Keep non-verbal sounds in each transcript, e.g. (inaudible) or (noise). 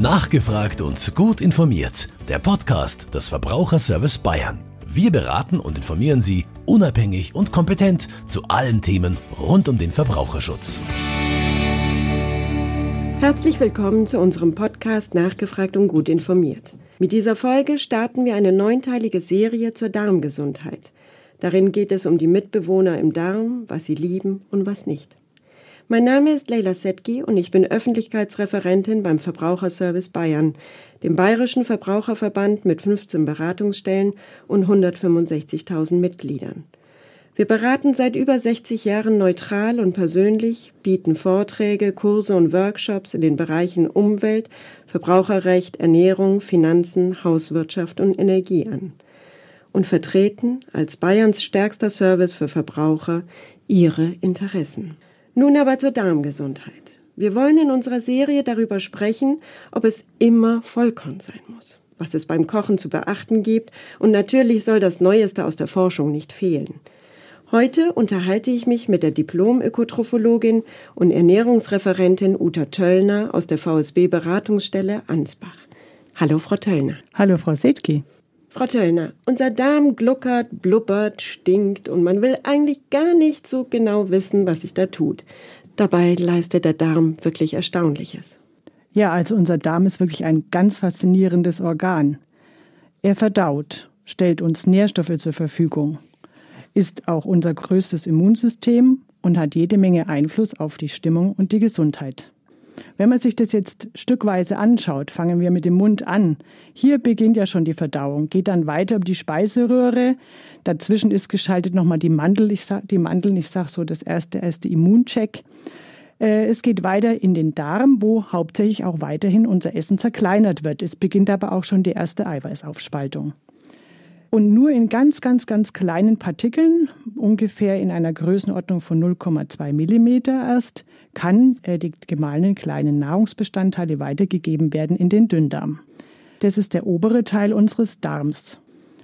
Nachgefragt und gut informiert. Der Podcast des Verbraucherservice Bayern. Wir beraten und informieren Sie unabhängig und kompetent zu allen Themen rund um den Verbraucherschutz. Herzlich willkommen zu unserem Podcast Nachgefragt und gut informiert. Mit dieser Folge starten wir eine neunteilige Serie zur Darmgesundheit. Darin geht es um die Mitbewohner im Darm, was sie lieben und was nicht. Mein Name ist Leila Setki und ich bin Öffentlichkeitsreferentin beim Verbraucherservice Bayern, dem bayerischen Verbraucherverband mit 15 Beratungsstellen und 165.000 Mitgliedern. Wir beraten seit über 60 Jahren neutral und persönlich, bieten Vorträge, Kurse und Workshops in den Bereichen Umwelt, Verbraucherrecht, Ernährung, Finanzen, Hauswirtschaft und Energie an und vertreten als Bayerns stärkster Service für Verbraucher ihre Interessen. Nun aber zur Darmgesundheit. Wir wollen in unserer Serie darüber sprechen, ob es immer Vollkorn sein muss, was es beim Kochen zu beachten gibt und natürlich soll das Neueste aus der Forschung nicht fehlen. Heute unterhalte ich mich mit der Diplom-Ökotrophologin und Ernährungsreferentin Uta Töllner aus der VSB Beratungsstelle Ansbach. Hallo, Frau Töllner. Hallo, Frau Setki. Frau Töllner, unser Darm gluckert, blubbert, stinkt und man will eigentlich gar nicht so genau wissen, was sich da tut. Dabei leistet der Darm wirklich Erstaunliches. Ja, also unser Darm ist wirklich ein ganz faszinierendes Organ. Er verdaut, stellt uns Nährstoffe zur Verfügung, ist auch unser größtes Immunsystem und hat jede Menge Einfluss auf die Stimmung und die Gesundheit. Wenn man sich das jetzt stückweise anschaut, fangen wir mit dem Mund an. Hier beginnt ja schon die Verdauung, geht dann weiter über die Speiseröhre. Dazwischen ist geschaltet nochmal die Mandel. Ich sag, die Mandeln, ich sage so, das erste, erste Immuncheck. Äh, es geht weiter in den Darm, wo hauptsächlich auch weiterhin unser Essen zerkleinert wird. Es beginnt aber auch schon die erste Eiweißaufspaltung. Und nur in ganz, ganz, ganz kleinen Partikeln, ungefähr in einer Größenordnung von 0,2 Millimeter erst, kann äh, die gemahlenen kleinen Nahrungsbestandteile weitergegeben werden in den Dünndarm. Das ist der obere Teil unseres Darms.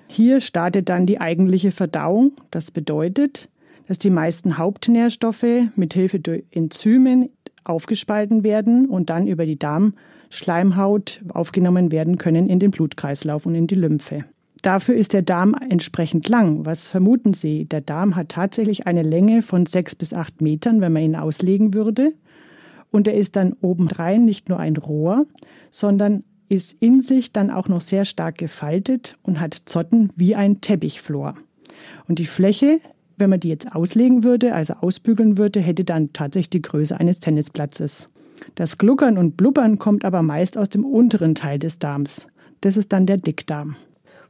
Hier startet dann die eigentliche Verdauung. Das bedeutet, dass die meisten Hauptnährstoffe mit Hilfe durch Enzymen aufgespalten werden und dann über die Darmschleimhaut aufgenommen werden können in den Blutkreislauf und in die Lymphe. Dafür ist der Darm entsprechend lang. Was vermuten Sie? Der Darm hat tatsächlich eine Länge von sechs bis acht Metern, wenn man ihn auslegen würde. Und er ist dann obendrein nicht nur ein Rohr, sondern ist in sich dann auch noch sehr stark gefaltet und hat Zotten wie ein Teppichflor. Und die Fläche, wenn man die jetzt auslegen würde, also ausbügeln würde, hätte dann tatsächlich die Größe eines Tennisplatzes. Das Gluckern und Blubbern kommt aber meist aus dem unteren Teil des Darms. Das ist dann der Dickdarm.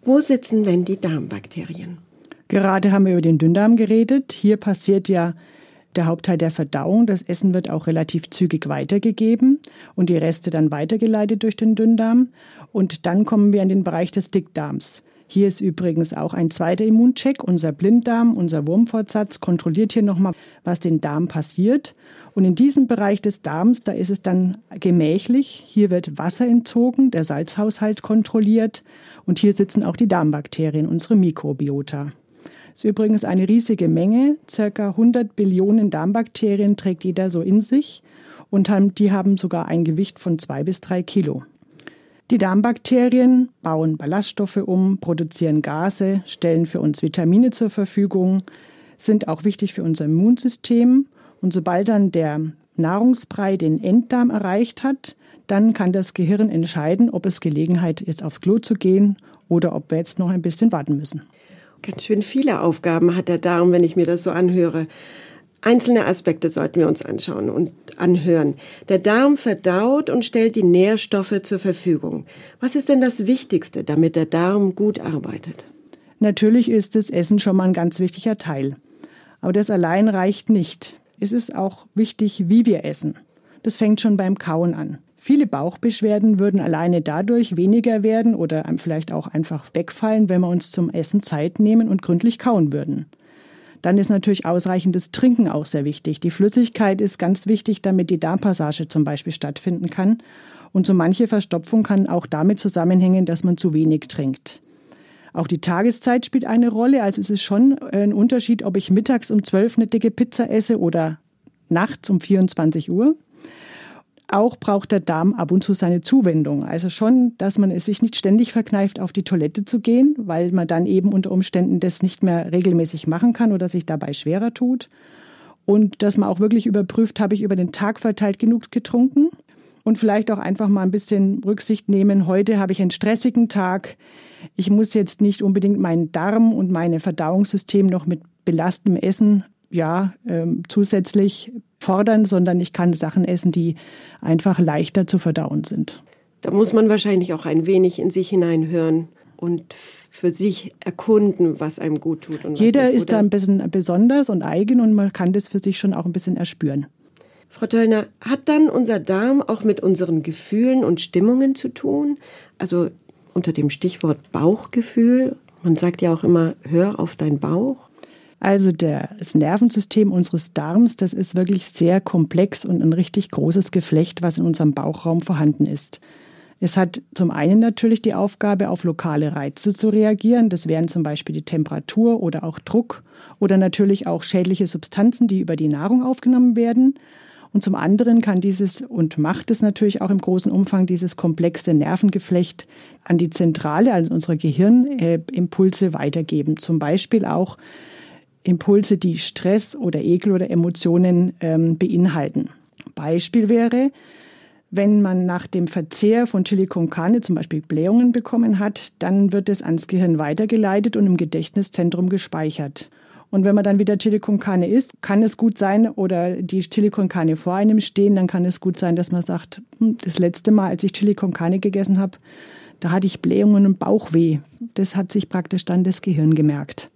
Wo sitzen denn die Darmbakterien? Gerade haben wir über den Dünndarm geredet. Hier passiert ja der Hauptteil der Verdauung. Das Essen wird auch relativ zügig weitergegeben und die Reste dann weitergeleitet durch den Dünndarm. Und dann kommen wir in den Bereich des Dickdarms. Hier ist übrigens auch ein zweiter Immuncheck. Unser Blinddarm, unser Wurmfortsatz kontrolliert hier nochmal, was den Darm passiert. Und in diesem Bereich des Darms, da ist es dann gemächlich. Hier wird Wasser entzogen, der Salzhaushalt kontrolliert. Und hier sitzen auch die Darmbakterien, unsere Mikrobiota. Das ist übrigens eine riesige Menge. Circa 100 Billionen Darmbakterien trägt jeder so in sich. Und die haben sogar ein Gewicht von zwei bis drei Kilo. Die Darmbakterien bauen Ballaststoffe um, produzieren Gase, stellen für uns Vitamine zur Verfügung, sind auch wichtig für unser Immunsystem. Und sobald dann der Nahrungsbrei den Enddarm erreicht hat, dann kann das Gehirn entscheiden, ob es Gelegenheit ist, aufs Klo zu gehen oder ob wir jetzt noch ein bisschen warten müssen. Ganz schön viele Aufgaben hat der Darm, wenn ich mir das so anhöre. Einzelne Aspekte sollten wir uns anschauen und anhören. Der Darm verdaut und stellt die Nährstoffe zur Verfügung. Was ist denn das Wichtigste, damit der Darm gut arbeitet? Natürlich ist das Essen schon mal ein ganz wichtiger Teil. Aber das allein reicht nicht. Es ist auch wichtig, wie wir essen. Das fängt schon beim Kauen an. Viele Bauchbeschwerden würden alleine dadurch weniger werden oder vielleicht auch einfach wegfallen, wenn wir uns zum Essen Zeit nehmen und gründlich kauen würden. Dann ist natürlich ausreichendes Trinken auch sehr wichtig. Die Flüssigkeit ist ganz wichtig, damit die Darmpassage zum Beispiel stattfinden kann. Und so manche Verstopfung kann auch damit zusammenhängen, dass man zu wenig trinkt. Auch die Tageszeit spielt eine Rolle. Also es ist schon ein Unterschied, ob ich mittags um 12 eine dicke Pizza esse oder nachts um 24 Uhr. Auch braucht der Darm ab und zu seine Zuwendung. Also schon, dass man es sich nicht ständig verkneift, auf die Toilette zu gehen, weil man dann eben unter Umständen das nicht mehr regelmäßig machen kann oder sich dabei schwerer tut. Und dass man auch wirklich überprüft, habe ich über den Tag verteilt genug getrunken? Und vielleicht auch einfach mal ein bisschen Rücksicht nehmen. Heute habe ich einen stressigen Tag. Ich muss jetzt nicht unbedingt meinen Darm und mein Verdauungssystem noch mit belastendem Essen ja, ähm, zusätzlich fordern, sondern ich kann Sachen essen, die einfach leichter zu verdauen sind. Da muss man wahrscheinlich auch ein wenig in sich hineinhören und für sich erkunden, was einem gut tut. Jeder nicht, ist da ein bisschen besonders und eigen und man kann das für sich schon auch ein bisschen erspüren. Frau Töllner, hat dann unser Darm auch mit unseren Gefühlen und Stimmungen zu tun? Also unter dem Stichwort Bauchgefühl. Man sagt ja auch immer, hör auf deinen Bauch. Also das Nervensystem unseres Darms, das ist wirklich sehr komplex und ein richtig großes Geflecht, was in unserem Bauchraum vorhanden ist. Es hat zum einen natürlich die Aufgabe, auf lokale Reize zu reagieren. Das wären zum Beispiel die Temperatur oder auch Druck oder natürlich auch schädliche Substanzen, die über die Nahrung aufgenommen werden. Und zum anderen kann dieses und macht es natürlich auch im großen Umfang dieses komplexe Nervengeflecht an die Zentrale, also unsere Gehirnimpulse weitergeben. Zum Beispiel auch Impulse, die Stress oder Ekel oder Emotionen ähm, beinhalten. Beispiel wäre, wenn man nach dem Verzehr von Chili con Carne zum Beispiel Blähungen bekommen hat, dann wird es ans Gehirn weitergeleitet und im Gedächtniszentrum gespeichert. Und wenn man dann wieder Chili con Carne isst, kann es gut sein, oder die Chili con Carne vor einem stehen, dann kann es gut sein, dass man sagt, hm, das letzte Mal, als ich Chili con Carne gegessen habe, da hatte ich Blähungen und Bauchweh. Das hat sich praktisch dann das Gehirn gemerkt.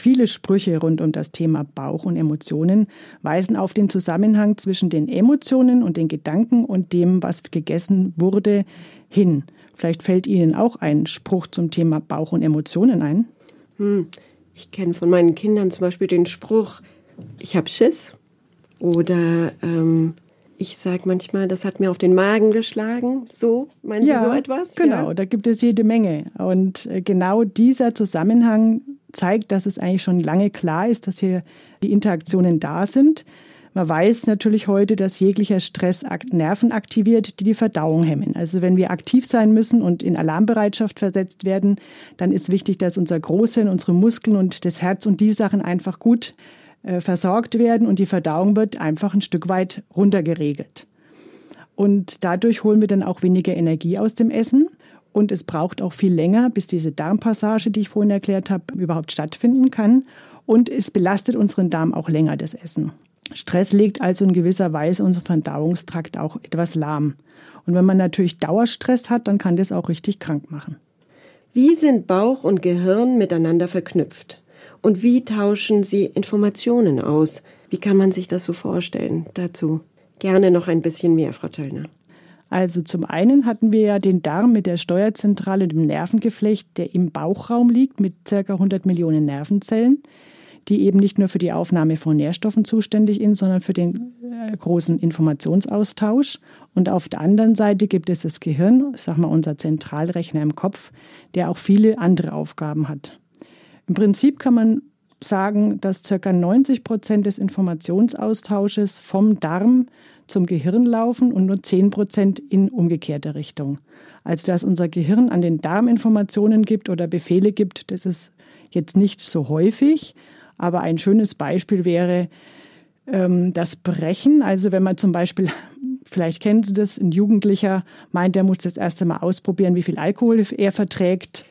Viele Sprüche rund um das Thema Bauch und Emotionen weisen auf den Zusammenhang zwischen den Emotionen und den Gedanken und dem, was gegessen wurde, hin. Vielleicht fällt Ihnen auch ein Spruch zum Thema Bauch und Emotionen ein. Hm. Ich kenne von meinen Kindern zum Beispiel den Spruch, ich habe Schiss. Oder ähm, ich sage manchmal, das hat mir auf den Magen geschlagen. So, meinen ja, Sie so etwas? Genau, ja? da gibt es jede Menge. Und äh, genau dieser Zusammenhang zeigt, dass es eigentlich schon lange klar ist, dass hier die Interaktionen da sind. Man weiß natürlich heute, dass jeglicher Stress Nerven aktiviert, die die Verdauung hemmen. Also wenn wir aktiv sein müssen und in Alarmbereitschaft versetzt werden, dann ist wichtig, dass unser Großhirn, unsere Muskeln und das Herz und die Sachen einfach gut äh, versorgt werden und die Verdauung wird einfach ein Stück weit runtergeregelt. Und dadurch holen wir dann auch weniger Energie aus dem Essen. Und es braucht auch viel länger, bis diese Darmpassage, die ich vorhin erklärt habe, überhaupt stattfinden kann. Und es belastet unseren Darm auch länger, das Essen. Stress legt also in gewisser Weise unseren Verdauungstrakt auch etwas lahm. Und wenn man natürlich Dauerstress hat, dann kann das auch richtig krank machen. Wie sind Bauch und Gehirn miteinander verknüpft? Und wie tauschen sie Informationen aus? Wie kann man sich das so vorstellen? Dazu gerne noch ein bisschen mehr, Frau Töllner. Also zum einen hatten wir ja den Darm mit der Steuerzentrale, dem Nervengeflecht, der im Bauchraum liegt mit ca. 100 Millionen Nervenzellen die eben nicht nur für die Aufnahme von Nährstoffen zuständig sind, sondern für den äh, großen Informationsaustausch. Und auf der anderen Seite gibt es das Gehirn, sag mal unser Zentralrechner im Kopf, der auch viele andere Aufgaben hat. Im Prinzip kann man sagen, dass ca. 90 Prozent des Informationsaustausches vom Darm zum Gehirn laufen und nur 10 Prozent in umgekehrter Richtung. Also dass unser Gehirn an den Darm Informationen gibt oder Befehle gibt, das ist jetzt nicht so häufig, aber ein schönes Beispiel wäre ähm, das Brechen. Also wenn man zum Beispiel, (laughs) vielleicht kennen Sie das, ein Jugendlicher meint, er muss das erste Mal ausprobieren, wie viel Alkohol er verträgt.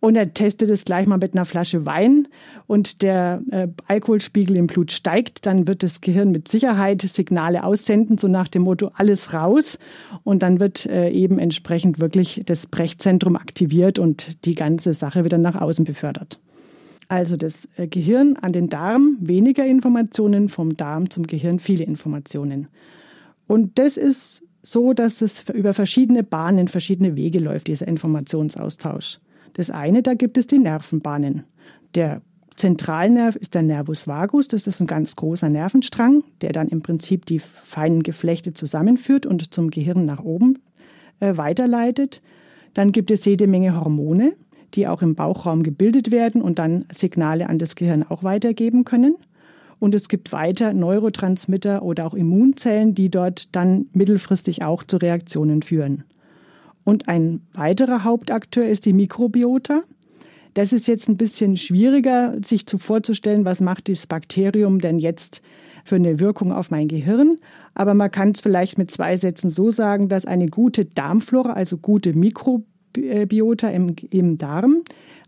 Und er testet es gleich mal mit einer Flasche Wein und der äh, Alkoholspiegel im Blut steigt, dann wird das Gehirn mit Sicherheit Signale aussenden, so nach dem Motto alles raus. Und dann wird äh, eben entsprechend wirklich das Brechzentrum aktiviert und die ganze Sache wieder nach außen befördert. Also das äh, Gehirn an den Darm weniger Informationen, vom Darm zum Gehirn viele Informationen. Und das ist so, dass es über verschiedene Bahnen, verschiedene Wege läuft, dieser Informationsaustausch. Das eine, da gibt es die Nervenbahnen. Der Zentralnerv ist der Nervus vagus, das ist ein ganz großer Nervenstrang, der dann im Prinzip die feinen Geflechte zusammenführt und zum Gehirn nach oben äh, weiterleitet. Dann gibt es jede Menge Hormone, die auch im Bauchraum gebildet werden und dann Signale an das Gehirn auch weitergeben können. Und es gibt weiter Neurotransmitter oder auch Immunzellen, die dort dann mittelfristig auch zu Reaktionen führen. Und ein weiterer Hauptakteur ist die Mikrobiota. Das ist jetzt ein bisschen schwieriger, sich zu vorzustellen, was macht das Bakterium denn jetzt für eine Wirkung auf mein Gehirn. Aber man kann es vielleicht mit zwei Sätzen so sagen, dass eine gute Darmflora, also gute Mikrobiota im, im Darm,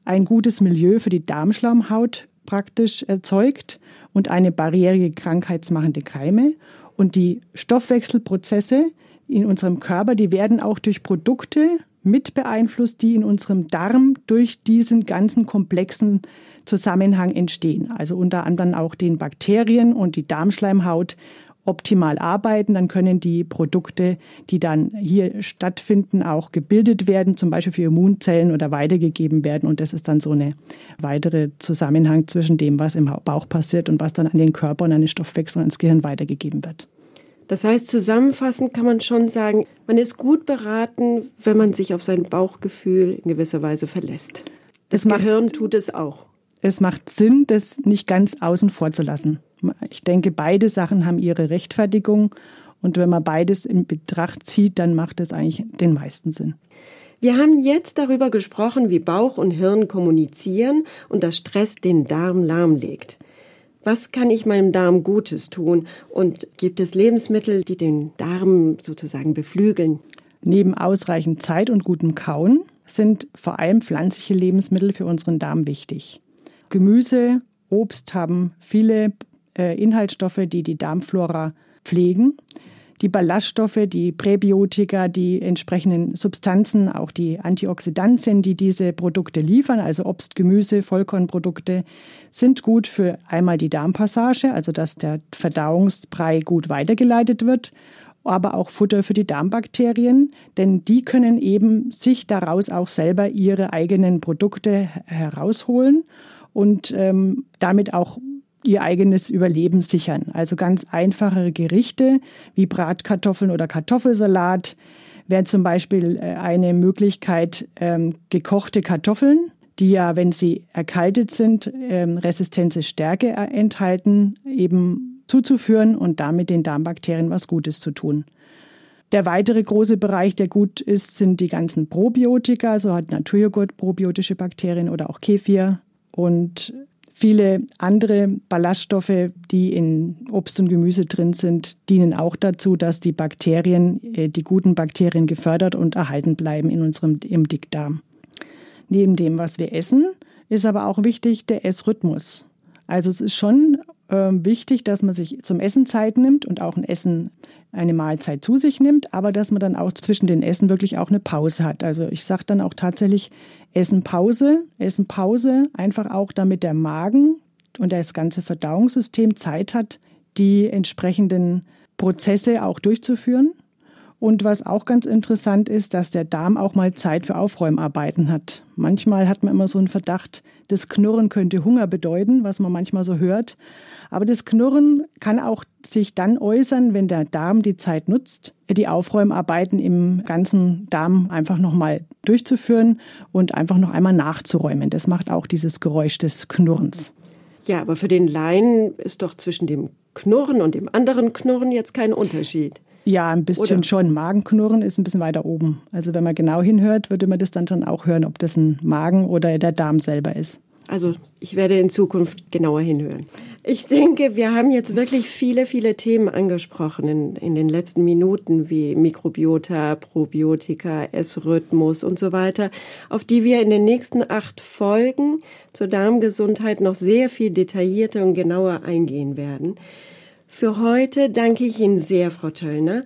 ein gutes Milieu für die Darmschlaumhaut praktisch erzeugt und eine barrierige krankheitsmachende Keime. Und die Stoffwechselprozesse in unserem Körper, die werden auch durch Produkte mit beeinflusst, die in unserem Darm durch diesen ganzen komplexen Zusammenhang entstehen. Also unter anderem auch den Bakterien und die Darmschleimhaut optimal arbeiten, dann können die Produkte, die dann hier stattfinden, auch gebildet werden, zum Beispiel für Immunzellen oder weitergegeben werden. Und das ist dann so eine weitere Zusammenhang zwischen dem, was im Bauch passiert und was dann an den Körper und an den Stoffwechsel und ins Gehirn weitergegeben wird. Das heißt, zusammenfassend kann man schon sagen, man ist gut beraten, wenn man sich auf sein Bauchgefühl in gewisser Weise verlässt. Das es Gehirn macht, tut es auch. Es macht Sinn, das nicht ganz außen vor zu lassen. Ich denke, beide Sachen haben ihre Rechtfertigung. Und wenn man beides in Betracht zieht, dann macht es eigentlich den meisten Sinn. Wir haben jetzt darüber gesprochen, wie Bauch und Hirn kommunizieren und dass Stress den Darm lahmlegt. Was kann ich meinem Darm Gutes tun? Und gibt es Lebensmittel, die den Darm sozusagen beflügeln? Neben ausreichend Zeit und gutem Kauen sind vor allem pflanzliche Lebensmittel für unseren Darm wichtig. Gemüse, Obst haben viele äh, Inhaltsstoffe, die die Darmflora pflegen. Die Ballaststoffe, die Präbiotika, die entsprechenden Substanzen, auch die Antioxidantien, die diese Produkte liefern, also Obst, Gemüse, Vollkornprodukte, sind gut für einmal die Darmpassage, also dass der Verdauungsbrei gut weitergeleitet wird, aber auch Futter für die Darmbakterien, denn die können eben sich daraus auch selber ihre eigenen Produkte herausholen und ähm, damit auch ihr eigenes Überleben sichern. Also ganz einfache Gerichte wie Bratkartoffeln oder Kartoffelsalat wäre zum Beispiel äh, eine Möglichkeit, ähm, gekochte Kartoffeln, die ja, wenn sie erkaltet sind, ähm, Resistenze Stärke äh, enthalten, eben zuzuführen und damit den Darmbakterien was Gutes zu tun. Der weitere große Bereich, der gut ist, sind die ganzen Probiotika. So hat Naturjoghurt probiotische Bakterien oder auch Kefir. Und Viele andere Ballaststoffe, die in Obst und Gemüse drin sind, dienen auch dazu, dass die Bakterien, äh, die guten Bakterien gefördert und erhalten bleiben in unserem im Dickdarm. Neben dem, was wir essen, ist aber auch wichtig der Essrhythmus. Also es ist schon wichtig, dass man sich zum Essen Zeit nimmt und auch ein Essen eine Mahlzeit zu sich nimmt, aber dass man dann auch zwischen den Essen wirklich auch eine Pause hat. Also ich sage dann auch tatsächlich Essen Pause, Essen Pause, einfach auch damit der Magen und das ganze Verdauungssystem Zeit hat, die entsprechenden Prozesse auch durchzuführen. Und was auch ganz interessant ist, dass der Darm auch mal Zeit für Aufräumarbeiten hat. Manchmal hat man immer so einen Verdacht, das Knurren könnte Hunger bedeuten, was man manchmal so hört. Aber das Knurren kann auch sich dann äußern, wenn der Darm die Zeit nutzt, die Aufräumarbeiten im ganzen Darm einfach nochmal durchzuführen und einfach noch einmal nachzuräumen. Das macht auch dieses Geräusch des Knurrens. Ja, aber für den Laien ist doch zwischen dem Knurren und dem anderen Knurren jetzt kein Unterschied. Ja, ein bisschen Oder? schon. Magenknurren ist ein bisschen weiter oben. Also wenn man genau hinhört, würde man das dann schon auch hören, ob das ein Magen oder der Darm selber ist. Also ich werde in Zukunft genauer hinhören. Ich denke, wir haben jetzt wirklich viele, viele Themen angesprochen in, in den letzten Minuten, wie Mikrobiota, Probiotika, Essrhythmus und so weiter, auf die wir in den nächsten acht Folgen zur Darmgesundheit noch sehr viel detaillierter und genauer eingehen werden. Für heute danke ich Ihnen sehr, Frau Töllner.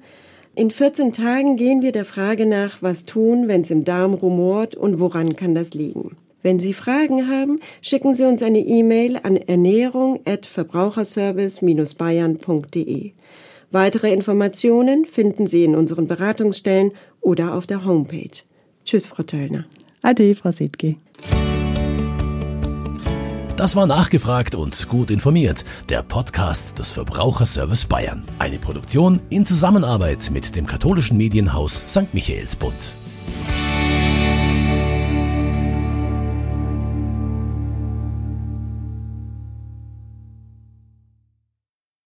In 14 Tagen gehen wir der Frage nach, was tun, wenn es im Darm rumort und woran kann das liegen. Wenn Sie Fragen haben, schicken Sie uns eine E-Mail an ernährung@verbraucherservice-bayern.de. Weitere Informationen finden Sie in unseren Beratungsstellen oder auf der Homepage. Tschüss, Frau Töllner. Ade, Frau Siedke. Das war nachgefragt und gut informiert. Der Podcast des Verbraucherservice Bayern. Eine Produktion in Zusammenarbeit mit dem katholischen Medienhaus St. Michaelsbund.